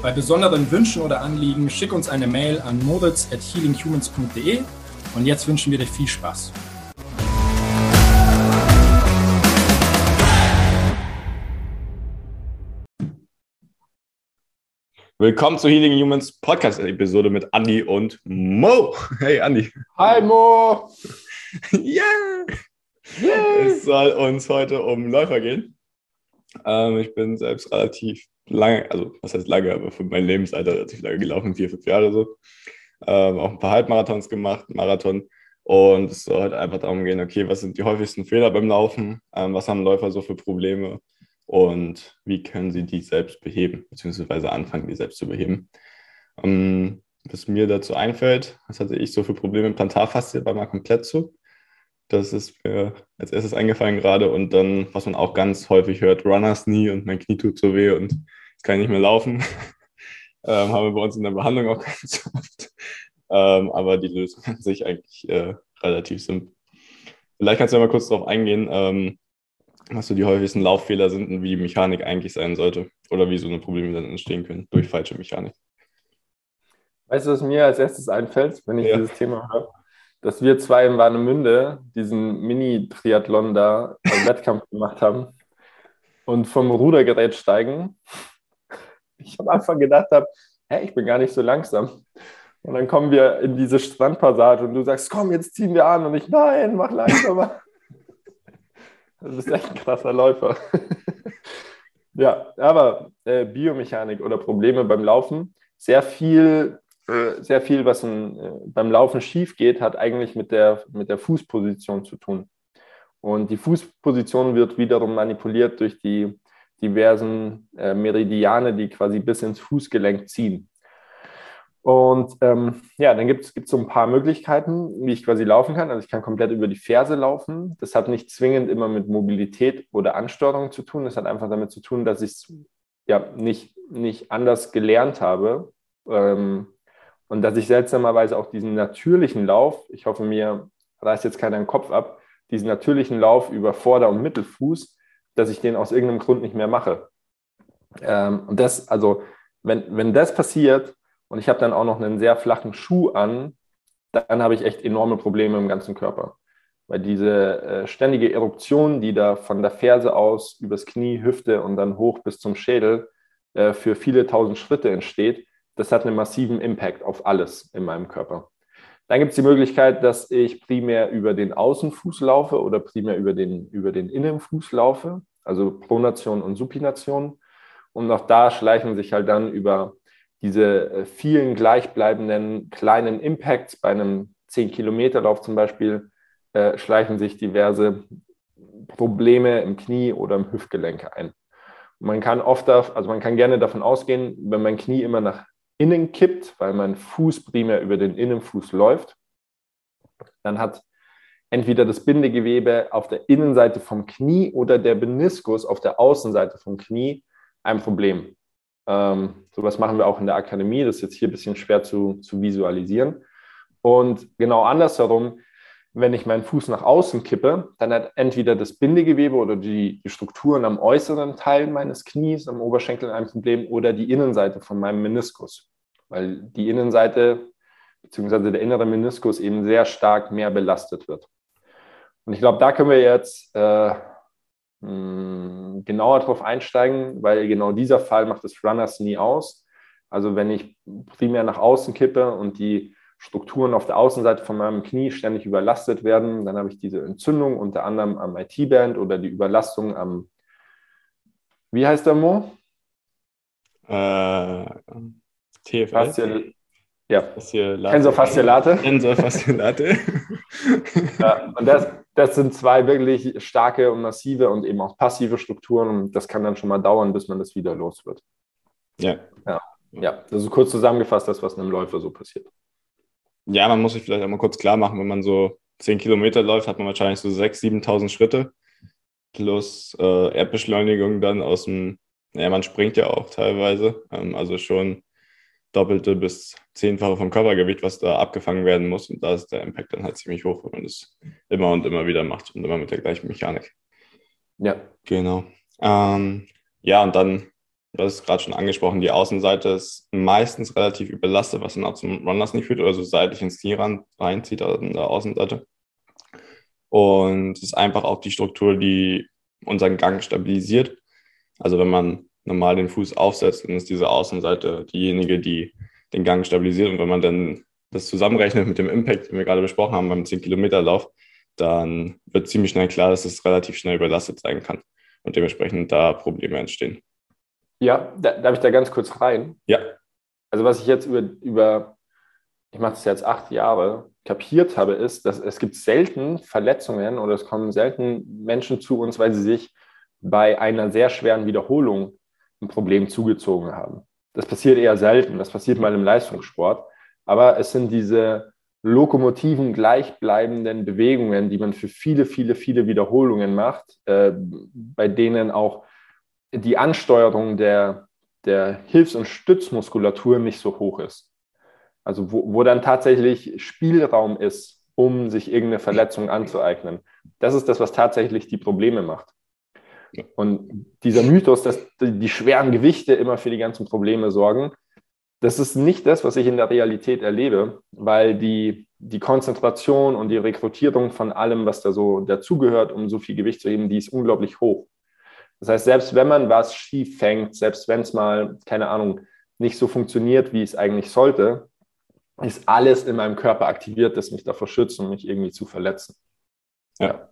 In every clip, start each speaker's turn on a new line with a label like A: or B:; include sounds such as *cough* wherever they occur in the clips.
A: Bei besonderen Wünschen oder Anliegen schick uns eine Mail an moritz at healinghumans.de und jetzt wünschen wir dir viel Spaß.
B: Willkommen zur Healing Humans Podcast-Episode mit Andy und Mo. Hey Andy.
A: Hi Mo.
B: yeah. *laughs* yeah. Es soll uns heute um Läufer gehen. Ähm, ich bin selbst relativ lange, also was heißt lange, aber für mein Lebensalter relativ lange gelaufen, vier, fünf Jahre so. Ähm, auch ein paar Halbmarathons gemacht, Marathon. Und es soll halt einfach darum gehen, okay, was sind die häufigsten Fehler beim Laufen? Ähm, was haben Läufer so für Probleme? Und wie können sie die selbst beheben, beziehungsweise anfangen, die selbst zu beheben? Ähm, was mir dazu einfällt, was hatte ich so für Probleme? Plantarfaszie war mal komplett zu. Das ist mir als erstes eingefallen gerade. Und dann, was man auch ganz häufig hört, Runners Knee und mein Knie tut so weh und jetzt kann ich nicht mehr laufen. *laughs* ähm, haben wir bei uns in der Behandlung auch *laughs* ganz oft. Ähm, aber die Lösung an sich eigentlich äh, relativ simpel. Vielleicht kannst du ja mal kurz darauf eingehen, ähm, was so die häufigsten Lauffehler sind und wie die Mechanik eigentlich sein sollte oder wie so eine Probleme dann entstehen können durch falsche Mechanik.
C: Weißt du, was mir als erstes einfällt, wenn ich ja. dieses Thema höre? Dass wir zwei in Warnemünde diesen Mini-Triathlon da im *laughs* Wettkampf gemacht haben und vom Rudergerät steigen. Ich am Anfang gedacht habe, hä, ich bin gar nicht so langsam. Und dann kommen wir in diese Strandpassage und du sagst, komm, jetzt ziehen wir an. Und ich, nein, mach langsamer. *laughs* Du bist echt ein krasser Läufer. ja, aber äh, Biomechanik oder Probleme beim Laufen, sehr viel sehr viel, was ein, äh, beim Laufen schief geht, hat eigentlich mit der, mit der Fußposition zu tun. Und die Fußposition wird wiederum manipuliert durch die diversen äh, Meridiane, die quasi bis ins Fußgelenk ziehen. Und ähm, ja, dann gibt es so ein paar Möglichkeiten, wie ich quasi laufen kann. Also ich kann komplett über die Ferse laufen. Das hat nicht zwingend immer mit Mobilität oder Ansteuerung zu tun. Das hat einfach damit zu tun, dass ich es ja nicht, nicht anders gelernt habe. Ähm, und dass ich seltsamerweise auch diesen natürlichen Lauf, ich hoffe, mir reißt jetzt keiner den Kopf ab, diesen natürlichen Lauf über Vorder- und Mittelfuß, dass ich den aus irgendeinem Grund nicht mehr mache. Ähm, und das, also, wenn, wenn das passiert und ich habe dann auch noch einen sehr flachen Schuh an, dann habe ich echt enorme Probleme im ganzen Körper. Weil diese äh, ständige Eruption, die da von der Ferse aus übers Knie, Hüfte und dann hoch bis zum Schädel äh, für viele tausend Schritte entsteht, das hat einen massiven Impact auf alles in meinem Körper. Dann gibt es die Möglichkeit, dass ich primär über den Außenfuß laufe oder primär über den, über den Innenfuß laufe, also Pronation und Supination. Und auch da schleichen sich halt dann über diese äh, vielen gleichbleibenden kleinen Impacts bei einem 10-Kilometer-Lauf zum Beispiel, äh, schleichen sich diverse Probleme im Knie oder im Hüftgelenk ein. man kann oft, also man kann gerne davon ausgehen, wenn mein Knie immer nach innen kippt, weil mein Fuß primär über den Innenfuß läuft, dann hat entweder das Bindegewebe auf der Innenseite vom Knie oder der Meniskus auf der Außenseite vom Knie ein Problem. Ähm, sowas machen wir auch in der Akademie. Das ist jetzt hier ein bisschen schwer zu, zu visualisieren. Und genau andersherum wenn ich meinen Fuß nach außen kippe, dann hat entweder das Bindegewebe oder die, die, Strukturen am äußeren Teil meines Knies, am Oberschenkel ein Problem oder die Innenseite von meinem Meniskus, weil die Innenseite bzw. der innere Meniskus eben sehr stark mehr belastet wird. Und ich glaube, da können wir jetzt äh, mh, hm, genauer drauf einsteigen, weil genau dieser Fall macht das Runners nie aus. Also wenn ich primär nach außen kippe und die Strukturen auf der Außenseite von meinem Knie ständig überlastet werden. Dann habe ich diese Entzündung unter anderem am IT-Band oder die Überlastung am, wie heißt der Mo?
B: Äh, TFL.
C: Faszial, ja. Tensorfasziolate. *laughs* ja, und das, das sind zwei wirklich starke und massive und eben auch passive Strukturen und das kann dann schon mal dauern, bis man das wieder los wird.
B: Ja. ja.
C: Ja, also kurz zusammengefasst, das, was einem Läufer so passiert.
B: Ja, man muss sich vielleicht einmal kurz klar machen, wenn man so 10 Kilometer läuft, hat man wahrscheinlich so 6.000, 7.000 Schritte plus äh, Erdbeschleunigung dann aus dem, naja, man springt ja auch teilweise, ähm, also schon doppelte bis zehnfache vom Körpergewicht, was da abgefangen werden muss. Und da ist der Impact dann halt ziemlich hoch, wenn man das immer und immer wieder macht und immer mit der gleichen Mechanik. Ja. Genau. Ähm, ja, und dann, du hast es gerade schon angesprochen, die Außenseite ist meistens relativ überlastet, was dann auch zum Runlers nicht führt oder so seitlich ins Knie reinzieht an der Außenseite. Und es ist einfach auch die Struktur, die unseren Gang stabilisiert. Also wenn man normal den Fuß aufsetzt, dann ist diese Außenseite diejenige, die den Gang stabilisiert. Und wenn man dann das zusammenrechnet mit dem Impact, den wir gerade besprochen haben beim 10-Kilometer-Lauf, dann wird ziemlich schnell klar, dass es relativ schnell überlastet sein kann und dementsprechend da Probleme entstehen.
C: Ja, da, darf ich da ganz kurz rein?
B: Ja.
C: Also was ich jetzt über, über ich mache das jetzt acht Jahre, kapiert habe, ist, dass es gibt selten Verletzungen oder es kommen selten Menschen zu uns, weil sie sich bei einer sehr schweren Wiederholung ein Problem zugezogen haben. Das passiert eher selten, das passiert mal im Leistungssport, aber es sind diese lokomotiven, gleichbleibenden Bewegungen, die man für viele, viele, viele Wiederholungen macht, äh, bei denen auch die Ansteuerung der, der Hilfs- und Stützmuskulatur nicht so hoch ist. Also wo, wo dann tatsächlich Spielraum ist, um sich irgendeine Verletzung anzueignen. Das ist das, was tatsächlich die Probleme macht. Und dieser Mythos, dass die schweren Gewichte immer für die ganzen Probleme sorgen, das ist nicht das, was ich in der Realität erlebe, weil die, die Konzentration und die Rekrutierung von allem, was da so dazugehört, um so viel Gewicht zu heben, die ist unglaublich hoch. Das heißt, selbst wenn man was schief fängt, selbst wenn es mal, keine Ahnung, nicht so funktioniert, wie es eigentlich sollte, ist alles in meinem Körper aktiviert, das mich davor schützt und mich irgendwie zu verletzen. Ja.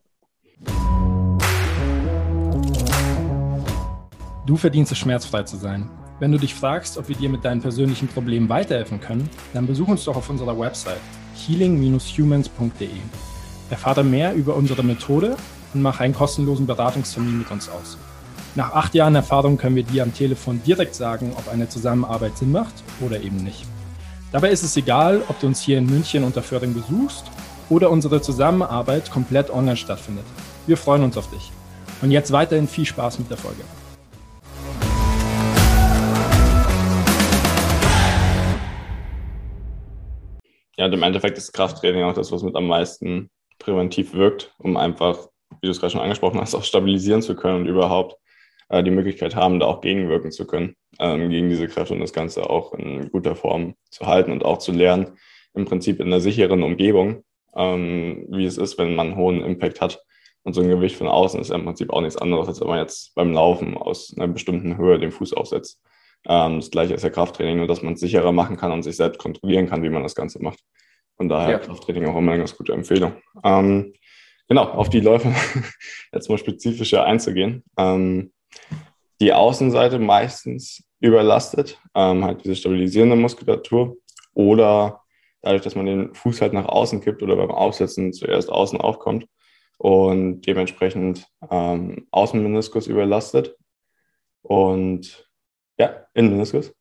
A: Du verdienst es, schmerzfrei zu sein. Wenn du dich fragst, ob wir dir mit deinen persönlichen Problemen weiterhelfen können, dann besuch uns doch auf unserer Website healing-humans.de. Erfahre mehr über unsere Methode und mach einen kostenlosen Beratungstermin mit uns aus. Nach acht Jahren Erfahrung können wir dir am Telefon direkt sagen, ob eine Zusammenarbeit Sinn macht oder eben nicht. Dabei ist es egal, ob du uns hier in München unter Föhring besuchst oder unsere Zusammenarbeit komplett online stattfindet. Wir freuen uns auf dich. Und jetzt weiterhin viel Spaß mit der Folge.
B: Ja, im Endeffekt ist Krafttraining auch das, was mit am meisten präventiv wirkt, um einfach, wie du es gerade schon angesprochen hast, auch stabilisieren zu können und überhaupt äh, die Möglichkeit haben, da auch gegenwirken zu können, ähm, gegen diese Kräfte und das Ganze auch in guter Form zu halten und auch zu lernen, im Prinzip in einer sicheren Umgebung, ähm, wie es ist, wenn man einen hohen Impact hat. Und so ein Gewicht von außen ist ja im Prinzip auch nichts anderes, als wenn man jetzt beim Laufen aus einer bestimmten Höhe den Fuß aufsetzt. Ähm, das gleiche ist ja Krafttraining, nur dass man es sicherer machen kann und sich selbst kontrollieren kann, wie man das Ganze macht. Von daher ja. Krafttraining auch immer eine ganz gute Empfehlung. Ähm, genau, auf die Läufe *laughs* jetzt mal spezifischer einzugehen. Ähm, die Außenseite meistens überlastet, ähm, halt diese stabilisierende Muskulatur oder dadurch, dass man den Fuß halt nach außen kippt oder beim Aufsetzen zuerst außen aufkommt und dementsprechend ähm, Außenmeniskus überlastet und ja, Innenmeniskus.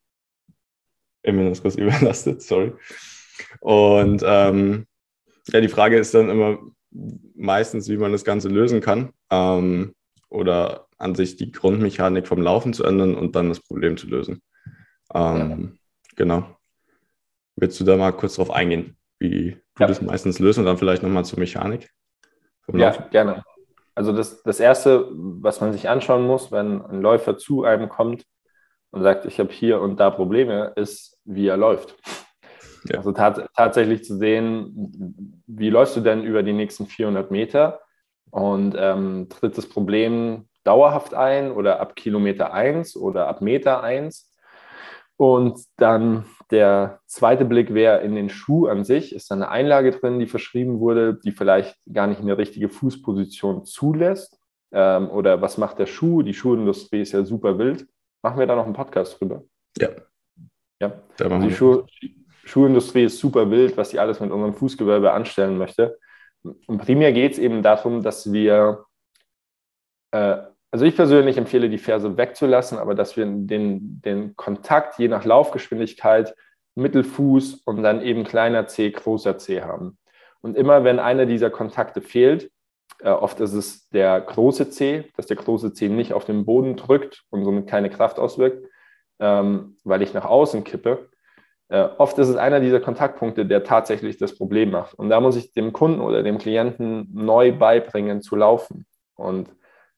B: Innenmeniskus *laughs* überlastet, sorry. Und ähm, ja, die Frage ist dann immer meistens, wie man das Ganze lösen kann. Ähm, oder an sich die Grundmechanik vom Laufen zu ändern und dann das Problem zu lösen. Ähm, ja. Genau. Willst du da mal kurz drauf eingehen, wie du ja. das meistens löst und dann vielleicht nochmal zur Mechanik?
C: ja, gerne. Also das, das Erste, was man sich anschauen muss, wenn ein Läufer zu einem kommt und sagt, ich habe hier und da Probleme, ist, wie er läuft. Ja. Also tat, tatsächlich zu sehen, wie läufst du denn über die nächsten 400 Meter und ähm, tritt das Problem dauerhaft ein oder ab Kilometer 1 oder ab Meter 1. Und dann der zweite Blick wäre in den Schuh an sich. Ist da eine Einlage drin, die verschrieben wurde, die vielleicht gar nicht eine richtige Fußposition zulässt? Ähm, oder was macht der Schuh? Die Schuhindustrie ist ja super wild. Machen wir da noch einen Podcast drüber?
B: Ja.
C: Ja. Die Schuh Schuhindustrie ist super wild, was sie alles mit unserem Fußgewölbe anstellen möchte. Und primär geht es eben darum, dass wir äh, also ich persönlich empfehle, die Ferse wegzulassen, aber dass wir den, den Kontakt je nach Laufgeschwindigkeit, Mittelfuß und dann eben kleiner C, großer C haben. Und immer wenn einer dieser Kontakte fehlt, äh, oft ist es der große C, dass der große C nicht auf den Boden drückt und somit keine Kraft auswirkt, ähm, weil ich nach außen kippe. Äh, oft ist es einer dieser Kontaktpunkte, der tatsächlich das Problem macht. Und da muss ich dem Kunden oder dem Klienten neu beibringen zu laufen. Und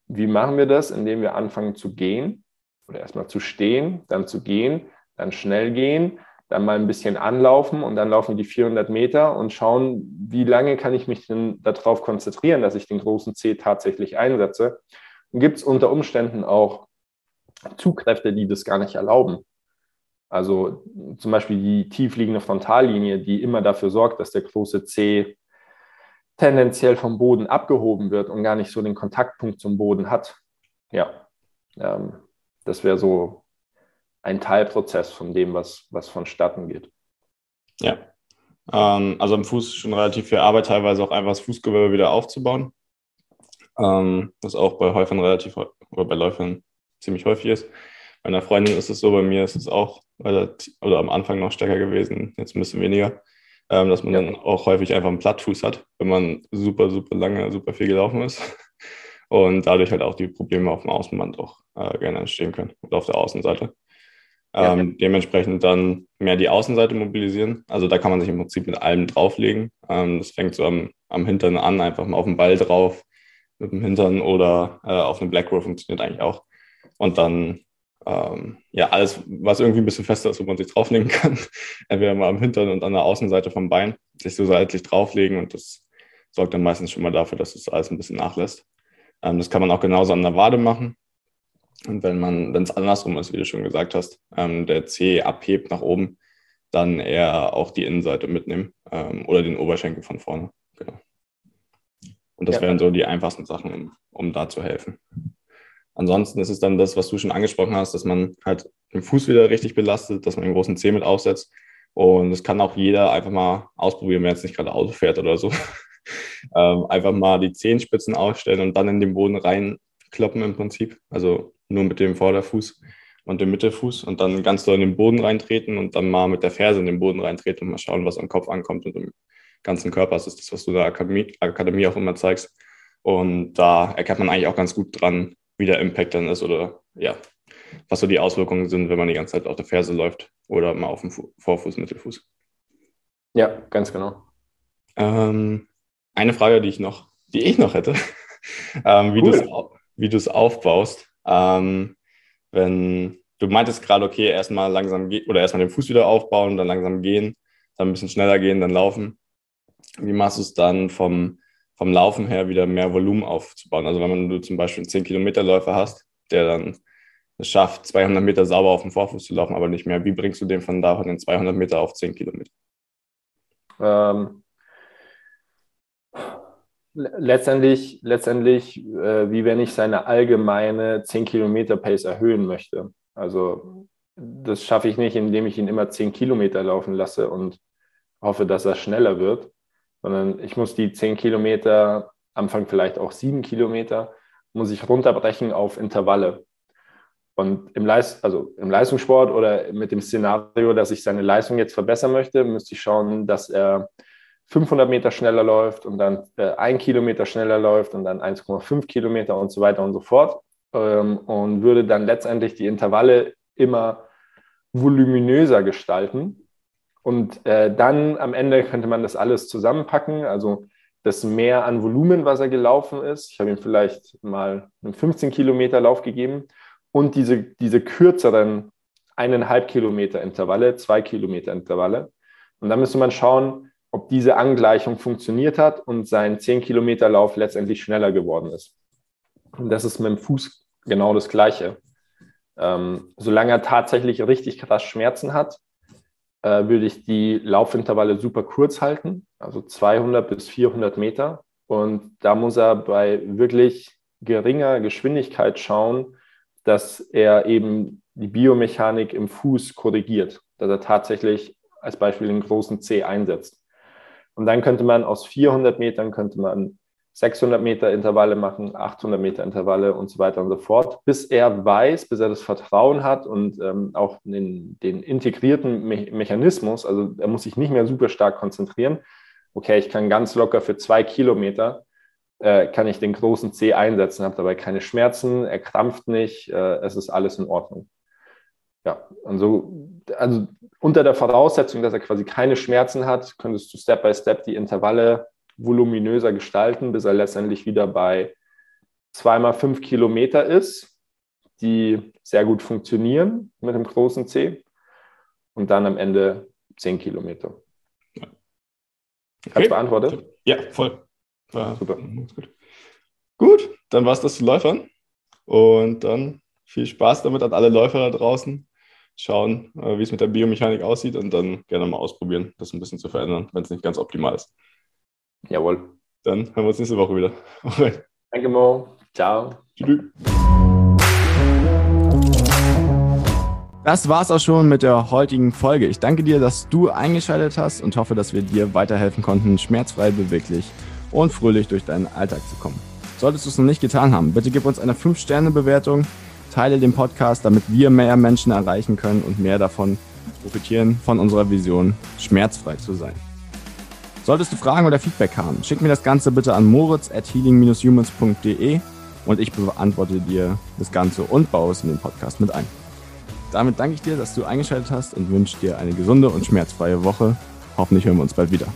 C: wie machen wir das? Indem wir anfangen zu gehen oder erstmal zu stehen, dann zu gehen, dann schnell gehen, dann mal ein bisschen anlaufen und dann laufen die 400 Meter und schauen, wie lange kann ich mich denn darauf konzentrieren, dass ich den großen C tatsächlich einsetze. Und gibt es unter Umständen auch Zugkräfte, die das gar nicht erlauben. Also zum Beispiel die tiefliegende Frontallinie, die immer dafür sorgt, dass der große C tendenziell vom Boden abgehoben wird und gar nicht so den Kontaktpunkt zum Boden hat. Ja, ähm, das wäre so ein Teilprozess von dem, was, was vonstatten geht.
B: Ja, ähm, also am Fuß schon relativ viel Arbeit, teilweise auch einfach das Fußgewölbe wieder aufzubauen. Ähm, was auch bei Häufern relativ oder bei Läufern ziemlich häufig ist. Bei einer Freundin ist es so, bei mir ist es auch oder am Anfang noch stärker gewesen, jetzt ein bisschen weniger ähm, dass man ja. dann auch häufig einfach einen Plattfuß hat, wenn man super, super lange, super viel gelaufen ist. *laughs* Und dadurch halt auch die Probleme auf dem Außenband auch äh, gerne entstehen können und auf der Außenseite. Ähm, ja. Dementsprechend dann mehr die Außenseite mobilisieren. Also da kann man sich im Prinzip mit allem drauflegen. Ähm, das fängt so am, am Hintern an, einfach mal auf den Ball drauf mit dem Hintern oder äh, auf eine Black Roll funktioniert eigentlich auch. Und dann ähm, ja, alles, was irgendwie ein bisschen fester ist, wo man sich drauflegen kann. *laughs* Entweder mal am Hintern und an der Außenseite vom Bein sich so seitlich drauflegen und das sorgt dann meistens schon mal dafür, dass es alles ein bisschen nachlässt. Ähm, das kann man auch genauso an der Wade machen. Und wenn man, wenn es andersrum ist, wie du schon gesagt hast, ähm, der C abhebt nach oben, dann eher auch die Innenseite mitnehmen ähm, oder den Oberschenkel von vorne. Genau. Und das ja. wären so die einfachsten Sachen, um, um da zu helfen. Ansonsten ist es dann das, was du schon angesprochen hast, dass man halt den Fuß wieder richtig belastet, dass man den großen Zeh mit aufsetzt. Und das kann auch jeder einfach mal ausprobieren, wenn er jetzt nicht gerade Auto fährt oder so. *laughs* ähm, einfach mal die Zehenspitzen aufstellen und dann in den Boden reinkloppen im Prinzip. Also nur mit dem Vorderfuß und dem Mittelfuß und dann ganz doll in den Boden reintreten und dann mal mit der Ferse in den Boden reintreten und mal schauen, was am Kopf ankommt und im ganzen Körper. Das ist das, was du der Akademie, Akademie auch immer zeigst. Und da erkennt man eigentlich auch ganz gut dran, wie der Impact dann ist oder ja, was so die Auswirkungen sind, wenn man die ganze Zeit auf der Ferse läuft oder mal auf dem Vorfuß, Mittelfuß.
C: Ja, ganz genau.
B: Ähm, eine Frage, die ich noch, die ich noch hätte, *laughs* ähm, wie cool. du es aufbaust. Ähm, wenn du meintest gerade, okay, erstmal langsam gehen oder erstmal den Fuß wieder aufbauen, dann langsam gehen, dann ein bisschen schneller gehen, dann laufen. Wie machst du es dann vom vom Laufen her wieder mehr Volumen aufzubauen. Also wenn man du zum Beispiel einen 10-Kilometer-Läufer hast, der dann es schafft, 200 Meter sauber auf dem Vorfuß zu laufen, aber nicht mehr, wie bringst du den von da von den 200 Meter auf 10 Kilometer?
C: Ähm, letztendlich, letztendlich äh, wie wenn ich seine allgemeine 10 Kilometer Pace erhöhen möchte. Also das schaffe ich nicht, indem ich ihn immer 10 Kilometer laufen lasse und hoffe, dass er schneller wird, sondern ich muss die zehn Kilometer, Anfang vielleicht auch sieben Kilometer, muss ich runterbrechen auf Intervalle. Und im, Leist also im Leistungssport oder mit dem Szenario, dass ich seine Leistung jetzt verbessern möchte, müsste ich schauen, dass er 500 Meter schneller läuft und dann äh, ein Kilometer schneller läuft und dann 1,5 Kilometer und so weiter und so fort. Ähm, und würde dann letztendlich die Intervalle immer voluminöser gestalten, und äh, dann am Ende könnte man das alles zusammenpacken, also das Mehr an Volumen, was er gelaufen ist. Ich habe ihm vielleicht mal einen 15 Kilometer Lauf gegeben und diese, diese kürzeren eineinhalb Kilometer Intervalle, zwei Kilometer Intervalle. Und dann müsste man schauen, ob diese Angleichung funktioniert hat und sein 10 Kilometer Lauf letztendlich schneller geworden ist. Und das ist mit dem Fuß genau das Gleiche. Ähm, solange er tatsächlich richtig krass Schmerzen hat, äh, würde ich die Laufintervalle super kurz halten, also 200 bis 400 Meter. Und da muss er bei wirklich geringer Geschwindigkeit schauen, dass er eben die Biomechanik im Fuß korrigiert, dass er tatsächlich als Beispiel den großen C einsetzt. Und dann könnte man aus 400 Metern könnte man 600 Meter Intervalle machen, 800 Meter Intervalle und so weiter und so fort, bis er weiß, bis er das Vertrauen hat und ähm, auch den, den integrierten Me Mechanismus, also er muss sich nicht mehr super stark konzentrieren. Okay, ich kann ganz locker für zwei Kilometer, äh, kann ich den großen C einsetzen, habe dabei keine Schmerzen, er krampft nicht, äh, es ist alles in Ordnung. Ja, und so, also unter der Voraussetzung, dass er quasi keine Schmerzen hat, könntest du Step by Step die Intervalle voluminöser gestalten, bis er letztendlich wieder bei zweimal fünf Kilometer ist, die sehr gut funktionieren mit dem großen C und dann am Ende zehn Kilometer. Ja. Okay. Hast du beantwortet?
D: Ja, voll. War Super. Gut. gut, dann war es das zu Läufern. Und dann viel Spaß damit an alle Läufer da draußen. Schauen, äh, wie es mit der Biomechanik aussieht und dann gerne mal ausprobieren, das ein bisschen zu verändern, wenn es nicht ganz optimal ist.
C: Jawohl.
D: Dann hören wir uns nächste Woche wieder. *laughs*
C: Danke, Mo. Ciao. Tschüss.
B: Das war's auch schon mit der heutigen Folge. Ich danke dir, dass du eingeschaltet hast und hoffe, dass wir dir weiterhelfen konnten, schmerzfrei, beweglich und fröhlich durch deinen Alltag zu kommen. Solltest du es noch nicht getan haben, bitte gib uns eine 5-Sterne-Bewertung, teile den Podcast, damit wir mehr Menschen erreichen können und mehr davon profitieren von unserer Vision, schmerzfrei zu sein. Solltest du Fragen oder Feedback haben, schick mir das Ganze bitte an moritz at healing-humans.de und ich beantworte dir das Ganze und baue es in den Podcast mit ein. Damit danke ich dir, dass du eingeschaltet hast und wünsche dir eine gesunde und schmerzfreie Woche. Hoffentlich hören wir uns bald wieder.